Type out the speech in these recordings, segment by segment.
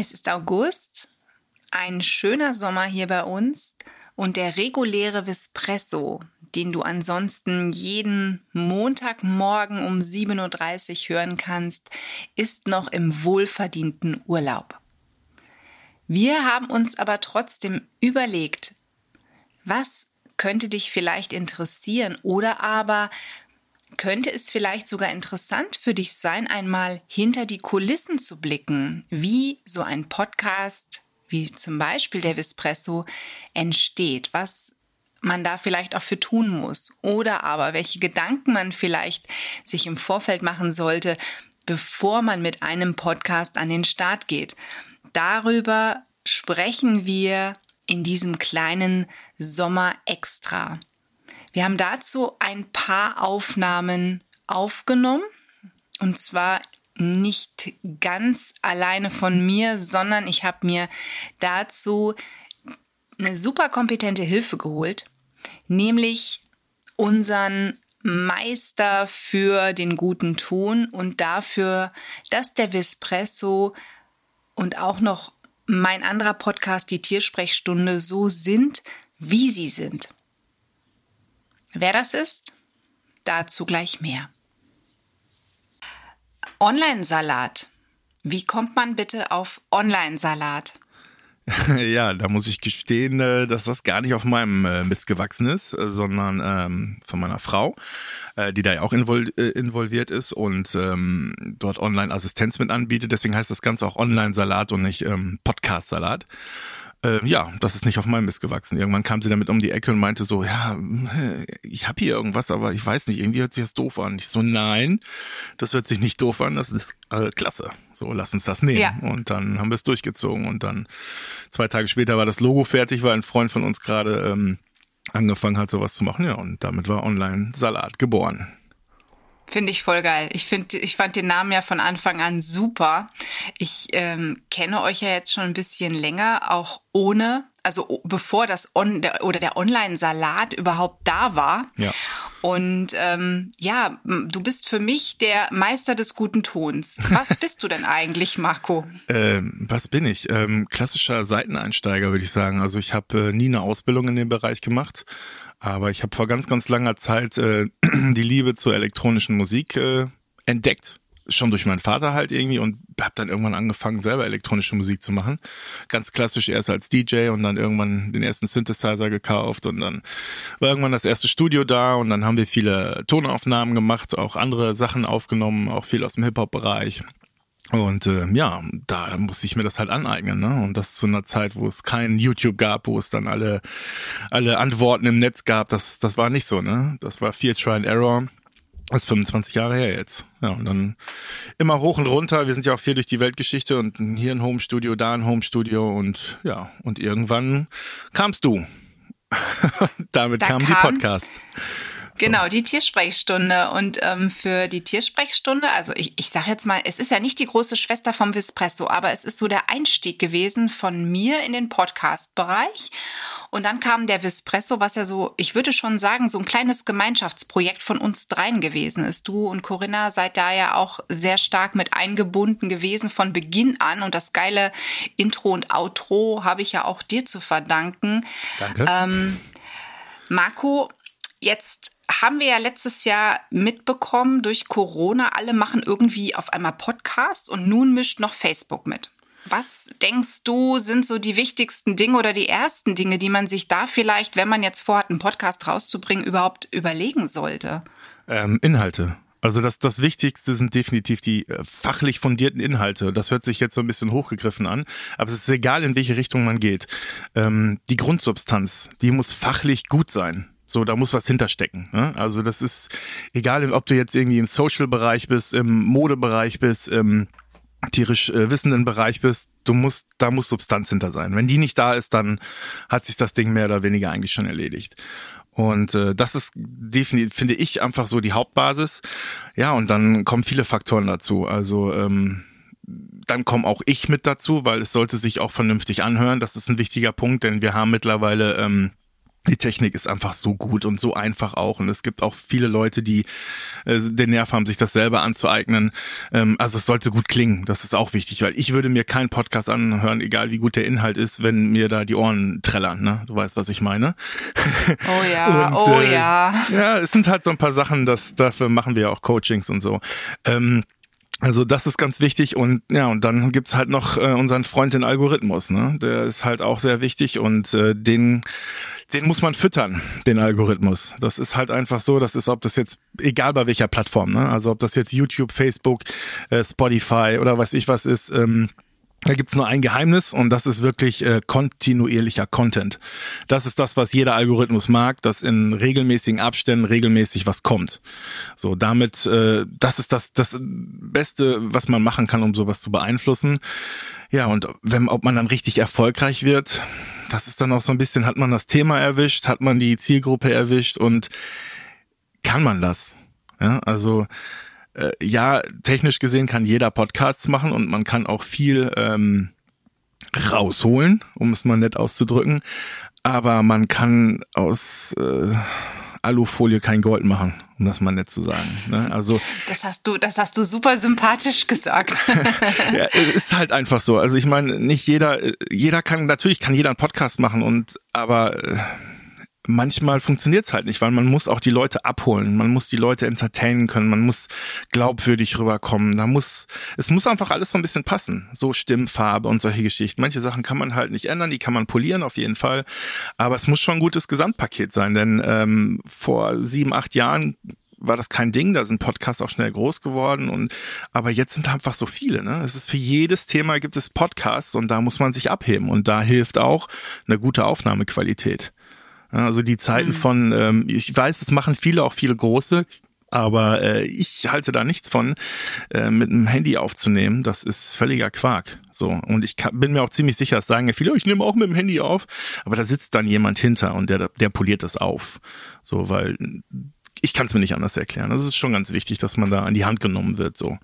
Es ist August, ein schöner Sommer hier bei uns und der reguläre Vespresso, den du ansonsten jeden Montagmorgen um 7.30 Uhr hören kannst, ist noch im wohlverdienten Urlaub. Wir haben uns aber trotzdem überlegt, was könnte dich vielleicht interessieren oder aber könnte es vielleicht sogar interessant für dich sein, einmal hinter die Kulissen zu blicken, wie so ein Podcast, wie zum Beispiel der Vespresso, entsteht, was man da vielleicht auch für tun muss oder aber welche Gedanken man vielleicht sich im Vorfeld machen sollte, bevor man mit einem Podcast an den Start geht. Darüber sprechen wir in diesem kleinen Sommer extra. Wir haben dazu ein paar Aufnahmen aufgenommen und zwar nicht ganz alleine von mir, sondern ich habe mir dazu eine super kompetente Hilfe geholt, nämlich unseren Meister für den guten Ton und dafür, dass der Vespresso und auch noch mein anderer Podcast, die Tiersprechstunde, so sind, wie sie sind. Wer das ist? Dazu gleich mehr. Online-Salat. Wie kommt man bitte auf Online-Salat? Ja, da muss ich gestehen, äh, dass das gar nicht auf meinem äh, Mist gewachsen ist, äh, sondern ähm, von meiner Frau, die da ja auch involviert ist und ähm, dort Online-Assistenz mit anbietet. Deswegen heißt das Ganze auch Online-Salat und nicht ähm, Podcast-Salat. Äh, ja, das ist nicht auf meinem Mist gewachsen. Irgendwann kam sie damit um die Ecke und meinte so, ja, ich habe hier irgendwas, aber ich weiß nicht, irgendwie hört sich das doof an. Ich so, nein, das hört sich nicht doof an, das ist äh, klasse. So, lass uns das nehmen. Ja. Und dann haben wir es durchgezogen und dann zwei Tage später war das Logo fertig, weil ein Freund von uns gerade ähm, angefangen hat, sowas zu machen. Ja, und damit war Online Salat geboren. Finde ich voll geil. Ich finde, ich fand den Namen ja von Anfang an super. Ich ähm, kenne euch ja jetzt schon ein bisschen länger, auch ohne, also bevor das On oder der Online-Salat überhaupt da war. Ja. Und ähm, ja, du bist für mich der Meister des guten Tons. Was bist du denn eigentlich, Marco? Ähm, was bin ich? Ähm, klassischer Seiteneinsteiger, würde ich sagen. Also ich habe äh, nie eine Ausbildung in dem Bereich gemacht aber ich habe vor ganz, ganz langer Zeit äh, die Liebe zur elektronischen Musik äh, entdeckt. Schon durch meinen Vater halt irgendwie und habe dann irgendwann angefangen, selber elektronische Musik zu machen. Ganz klassisch erst als DJ und dann irgendwann den ersten Synthesizer gekauft und dann war irgendwann das erste Studio da und dann haben wir viele Tonaufnahmen gemacht, auch andere Sachen aufgenommen, auch viel aus dem Hip-Hop-Bereich. Und äh, ja, da musste ich mir das halt aneignen, ne? Und das zu einer Zeit, wo es kein YouTube gab, wo es dann alle alle Antworten im Netz gab, das das war nicht so, ne? Das war viel Try and Error. Das ist 25 Jahre her jetzt. Ja, und dann immer hoch und runter. Wir sind ja auch viel durch die Weltgeschichte und hier ein Homestudio, da ein Homestudio und ja, und irgendwann kamst du. Damit da kamen kam, die Podcasts. Genau, die Tiersprechstunde. Und ähm, für die Tiersprechstunde, also ich, ich sage jetzt mal, es ist ja nicht die große Schwester vom Vispresso, aber es ist so der Einstieg gewesen von mir in den Podcast-Bereich. Und dann kam der Vispresso, was ja so, ich würde schon sagen, so ein kleines Gemeinschaftsprojekt von uns dreien gewesen ist. Du und Corinna seid da ja auch sehr stark mit eingebunden gewesen von Beginn an. Und das geile Intro und Outro habe ich ja auch dir zu verdanken. Danke. Ähm, Marco, jetzt haben wir ja letztes Jahr mitbekommen durch Corona, alle machen irgendwie auf einmal Podcasts und nun mischt noch Facebook mit. Was denkst du, sind so die wichtigsten Dinge oder die ersten Dinge, die man sich da vielleicht, wenn man jetzt vorhat, einen Podcast rauszubringen, überhaupt überlegen sollte? Ähm, Inhalte. Also das, das Wichtigste sind definitiv die äh, fachlich fundierten Inhalte. Das hört sich jetzt so ein bisschen hochgegriffen an, aber es ist egal, in welche Richtung man geht. Ähm, die Grundsubstanz, die muss fachlich gut sein. So, da muss was hinterstecken. Ne? Also das ist egal, ob du jetzt irgendwie im Social-Bereich bist, im Modebereich bist, im tierisch äh, wissenden Bereich bist, du musst, da muss Substanz hinter sein. Wenn die nicht da ist, dann hat sich das Ding mehr oder weniger eigentlich schon erledigt. Und äh, das ist definitiv, finde ich, einfach so die Hauptbasis. Ja, und dann kommen viele Faktoren dazu. Also ähm, dann komme auch ich mit dazu, weil es sollte sich auch vernünftig anhören. Das ist ein wichtiger Punkt, denn wir haben mittlerweile ähm, die Technik ist einfach so gut und so einfach auch. Und es gibt auch viele Leute, die äh, den Nerv haben, sich das selber anzueignen. Ähm, also es sollte gut klingen, das ist auch wichtig, weil ich würde mir keinen Podcast anhören, egal wie gut der Inhalt ist, wenn mir da die Ohren trällern. Ne? Du weißt, was ich meine. Oh ja, und, oh äh, ja. Ja, es sind halt so ein paar Sachen, das, dafür machen wir auch Coachings und so. Ähm, also das ist ganz wichtig und ja, und dann gibt's halt noch äh, unseren Freund den Algorithmus, ne? Der ist halt auch sehr wichtig und äh, den den muss man füttern, den Algorithmus. Das ist halt einfach so, das ist, ob das jetzt, egal bei welcher Plattform, ne? Also ob das jetzt YouTube, Facebook, äh, Spotify oder weiß ich was ist, ähm, da gibt's nur ein Geheimnis und das ist wirklich äh, kontinuierlicher Content. Das ist das, was jeder Algorithmus mag, dass in regelmäßigen Abständen regelmäßig was kommt. So, damit, äh, das ist das, das Beste, was man machen kann, um sowas zu beeinflussen. Ja, und wenn, ob man dann richtig erfolgreich wird, das ist dann auch so ein bisschen, hat man das Thema erwischt, hat man die Zielgruppe erwischt und kann man das? Ja, also äh, ja, technisch gesehen kann jeder Podcasts machen und man kann auch viel ähm, rausholen, um es mal nett auszudrücken. Aber man kann aus äh, Alufolie kein Gold machen, um das mal nett zu sagen. Ne? Also das hast du, das hast du super sympathisch gesagt. ja, es ist halt einfach so. Also ich meine, nicht jeder, jeder kann natürlich kann jeder einen Podcast machen und aber äh, manchmal funktioniert es halt nicht, weil man muss auch die Leute abholen, man muss die Leute entertainen können, man muss glaubwürdig rüberkommen. Da muss, es muss einfach alles so ein bisschen passen. So Stimmfarbe und solche Geschichten. Manche Sachen kann man halt nicht ändern, die kann man polieren auf jeden Fall. Aber es muss schon ein gutes Gesamtpaket sein, denn ähm, vor sieben, acht Jahren war das kein Ding, da sind Podcasts auch schnell groß geworden und aber jetzt sind einfach so viele, ne? Es ist für jedes Thema gibt es Podcasts und da muss man sich abheben und da hilft auch eine gute Aufnahmequalität. Also die Zeiten mhm. von, ähm, ich weiß, das machen viele, auch viele große, aber äh, ich halte da nichts von, äh, mit einem Handy aufzunehmen. Das ist völliger Quark. So und ich kann, bin mir auch ziemlich sicher, das sagen ja viele, ich nehme auch mit dem Handy auf, aber da sitzt dann jemand hinter und der, der poliert das auf. So, weil ich kann es mir nicht anders erklären. Das ist schon ganz wichtig, dass man da an die Hand genommen wird. So.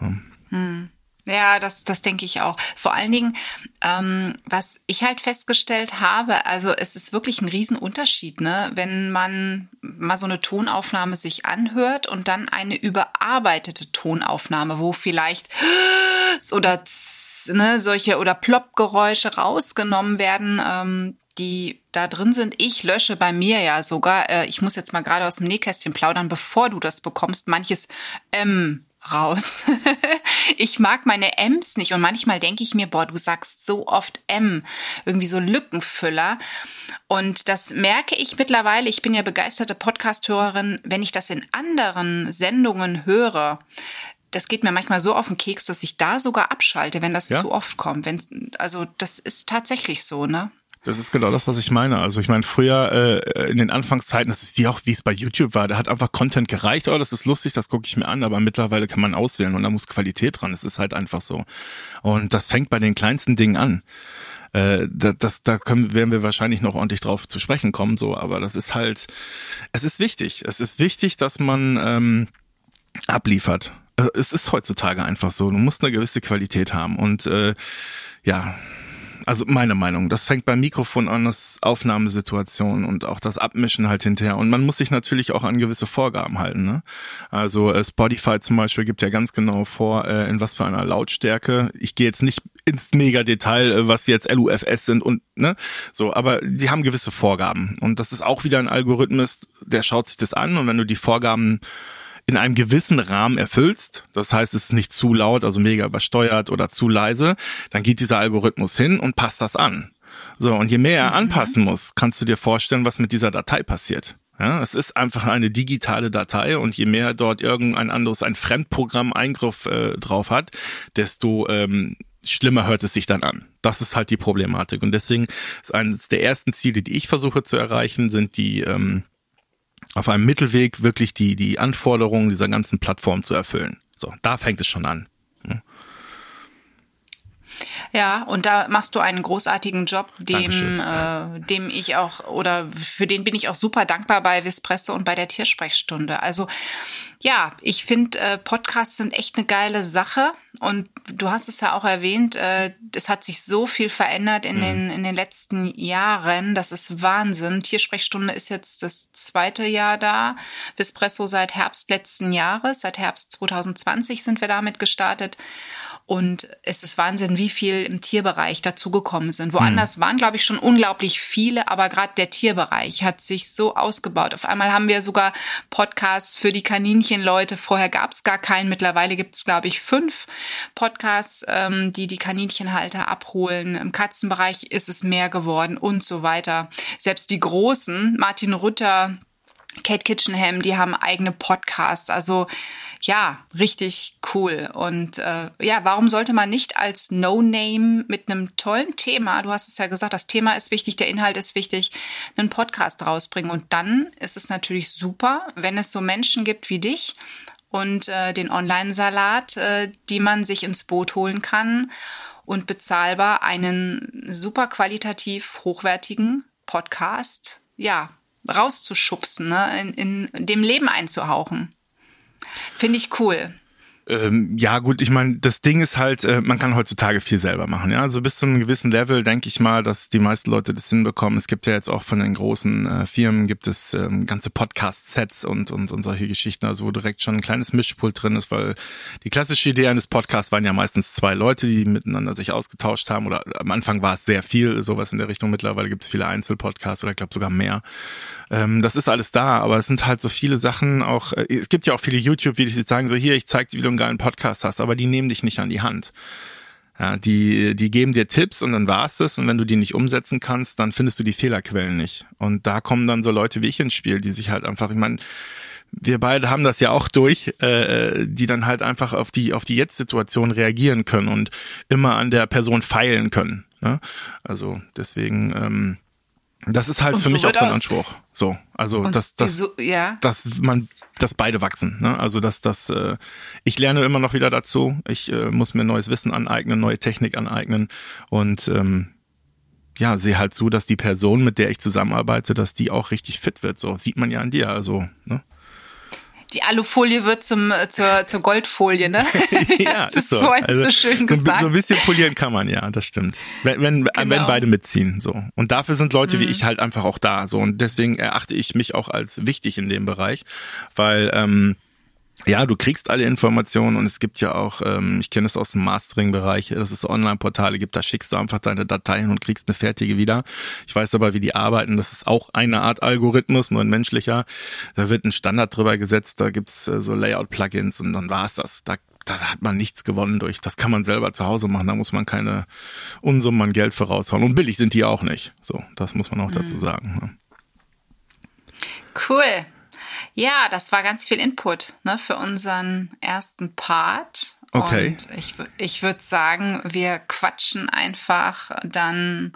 Ja. Hm. Ja, das, das denke ich auch. Vor allen Dingen, ähm, was ich halt festgestellt habe, also es ist wirklich ein Riesenunterschied, ne? wenn man mal so eine Tonaufnahme sich anhört und dann eine überarbeitete Tonaufnahme, wo vielleicht oder ne, solche oder Plopp-Geräusche rausgenommen werden, ähm, die da drin sind. Ich lösche bei mir ja sogar, äh, ich muss jetzt mal gerade aus dem Nähkästchen plaudern, bevor du das bekommst, manches ähm, raus. ich mag meine M's nicht und manchmal denke ich mir, boah, du sagst so oft M, irgendwie so Lückenfüller. Und das merke ich mittlerweile. Ich bin ja begeisterte Podcast-Hörerin. Wenn ich das in anderen Sendungen höre, das geht mir manchmal so auf den Keks, dass ich da sogar abschalte, wenn das ja? zu oft kommt. Wenn, also das ist tatsächlich so, ne? Das ist genau das, was ich meine. Also ich meine, früher äh, in den Anfangszeiten, das ist wie auch, wie es bei YouTube war, da hat einfach Content gereicht, oh, das ist lustig, das gucke ich mir an, aber mittlerweile kann man auswählen und da muss Qualität dran. Es ist halt einfach so. Und das fängt bei den kleinsten Dingen an. Äh, das, da können, werden wir wahrscheinlich noch ordentlich drauf zu sprechen kommen, so, aber das ist halt, es ist wichtig. Es ist wichtig, dass man ähm, abliefert. Äh, es ist heutzutage einfach so. Du musst eine gewisse Qualität haben und äh, ja, also meine Meinung. Das fängt beim Mikrofon an, das Aufnahmesituation und auch das Abmischen halt hinterher. Und man muss sich natürlich auch an gewisse Vorgaben halten. Ne? Also äh, Spotify zum Beispiel gibt ja ganz genau vor, äh, in was für einer Lautstärke. Ich gehe jetzt nicht ins Mega-Detail, äh, was jetzt LUFS sind und ne, so, aber die haben gewisse Vorgaben. Und das ist auch wieder ein Algorithmus, der schaut sich das an und wenn du die Vorgaben in einem gewissen Rahmen erfüllst, das heißt, es ist nicht zu laut, also mega übersteuert oder zu leise, dann geht dieser Algorithmus hin und passt das an. So, und je mehr er mhm. anpassen muss, kannst du dir vorstellen, was mit dieser Datei passiert. Ja, es ist einfach eine digitale Datei und je mehr dort irgendein anderes, ein Fremdprogramm Eingriff äh, drauf hat, desto ähm, schlimmer hört es sich dann an. Das ist halt die Problematik. Und deswegen ist eines der ersten Ziele, die ich versuche zu erreichen, sind die ähm, auf einem Mittelweg wirklich die, die Anforderungen dieser ganzen Plattform zu erfüllen. So, da fängt es schon an. Hm. Ja, und da machst du einen großartigen Job, dem, äh, dem ich auch oder für den bin ich auch super dankbar bei Vispresso und bei der Tiersprechstunde. Also ja, ich finde äh, Podcasts sind echt eine geile Sache. und du hast es ja auch erwähnt, äh, es hat sich so viel verändert in, mhm. den, in den letzten Jahren. Das ist Wahnsinn. Tiersprechstunde ist jetzt das zweite Jahr da. Vispresso seit Herbst letzten Jahres, seit Herbst 2020 sind wir damit gestartet. Und es ist Wahnsinn, wie viel im Tierbereich dazugekommen sind. Woanders hm. waren, glaube ich, schon unglaublich viele, aber gerade der Tierbereich hat sich so ausgebaut. Auf einmal haben wir sogar Podcasts für die Kaninchenleute. Vorher gab es gar keinen. Mittlerweile gibt es, glaube ich, fünf Podcasts, ähm, die die Kaninchenhalter abholen. Im Katzenbereich ist es mehr geworden und so weiter. Selbst die Großen, Martin Rütter, Kate Kitchenham, die haben eigene Podcasts. Also ja, richtig cool. Und äh, ja, warum sollte man nicht als No-Name mit einem tollen Thema, du hast es ja gesagt, das Thema ist wichtig, der Inhalt ist wichtig, einen Podcast rausbringen. Und dann ist es natürlich super, wenn es so Menschen gibt wie dich und äh, den Online-Salat, äh, die man sich ins Boot holen kann und bezahlbar einen super qualitativ hochwertigen Podcast, ja, rauszuschubsen, ne, in, in dem Leben einzuhauchen. Finde ich cool. Ähm, ja, gut, ich meine, das Ding ist halt, äh, man kann heutzutage viel selber machen. Ja, also bis zu einem gewissen Level denke ich mal, dass die meisten Leute das hinbekommen. Es gibt ja jetzt auch von den großen äh, Firmen gibt es ähm, ganze Podcast-Sets und, und und solche Geschichten, also wo direkt schon ein kleines Mischpult drin ist, weil die klassische Idee eines Podcasts waren ja meistens zwei Leute, die miteinander sich ausgetauscht haben. Oder am Anfang war es sehr viel, sowas in der Richtung. Mittlerweile gibt es viele Einzelpodcasts oder ich glaube sogar mehr. Ähm, das ist alles da, aber es sind halt so viele Sachen. Auch äh, es gibt ja auch viele YouTube-Videos, die sagen so hier, ich zeig dir, wie du einen geilen Podcast hast, aber die nehmen dich nicht an die Hand. Ja, die, die geben dir Tipps und dann war's das. Und wenn du die nicht umsetzen kannst, dann findest du die Fehlerquellen nicht. Und da kommen dann so Leute wie ich ins Spiel, die sich halt einfach, ich meine, wir beide haben das ja auch durch, äh, die dann halt einfach auf die auf die Jetzt-Situation reagieren können und immer an der Person feilen können. Ne? Also deswegen ähm, das ist halt und für so mich auch so ein Anspruch. So, also dass, dass, so, ja. dass man, dass beide wachsen. Ne? Also dass das, äh, ich lerne immer noch wieder dazu. Ich äh, muss mir neues Wissen aneignen, neue Technik aneignen und ähm, ja, sehe halt zu, dass die Person, mit der ich zusammenarbeite, dass die auch richtig fit wird. So sieht man ja an dir. Also ne? Die Alufolie wird zum, äh, zur, zur Goldfolie, ne? ja, das ist so. vorhin also, so schön gesagt. So ein bisschen polieren kann man, ja, das stimmt. Wenn, wenn, genau. wenn beide mitziehen, so. Und dafür sind Leute mhm. wie ich halt einfach auch da, so. Und deswegen erachte ich mich auch als wichtig in dem Bereich, weil, ähm, ja, du kriegst alle Informationen und es gibt ja auch, ähm, ich kenne es aus dem Mastering-Bereich, dass es Online-Portale gibt, da schickst du einfach deine Dateien und kriegst eine fertige wieder. Ich weiß aber, wie die arbeiten, das ist auch eine Art Algorithmus, nur ein menschlicher. Da wird ein Standard drüber gesetzt, da gibt's äh, so Layout-Plugins und dann war's das. Da, da hat man nichts gewonnen durch. Das kann man selber zu Hause machen, da muss man keine Unsummen an Geld voraushauen. Und billig sind die auch nicht. So, das muss man auch mhm. dazu sagen. Ne? Cool. Ja, das war ganz viel Input ne, für unseren ersten Part. Okay. Und ich, ich würde sagen, wir quatschen einfach dann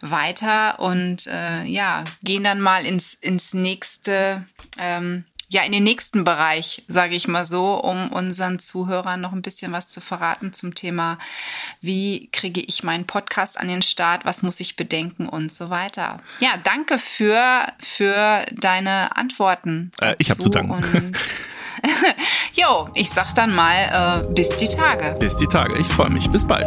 weiter und äh, ja, gehen dann mal ins, ins nächste ähm, ja in den nächsten Bereich, sage ich mal so, um unseren Zuhörern noch ein bisschen was zu verraten zum Thema, wie kriege ich meinen Podcast an den Start, was muss ich bedenken und so weiter. Ja, danke für, für deine Antworten. Äh, ich habe zu danken. jo, ich sag dann mal äh, bis die Tage. Bis die Tage. Ich freue mich. Bis bald.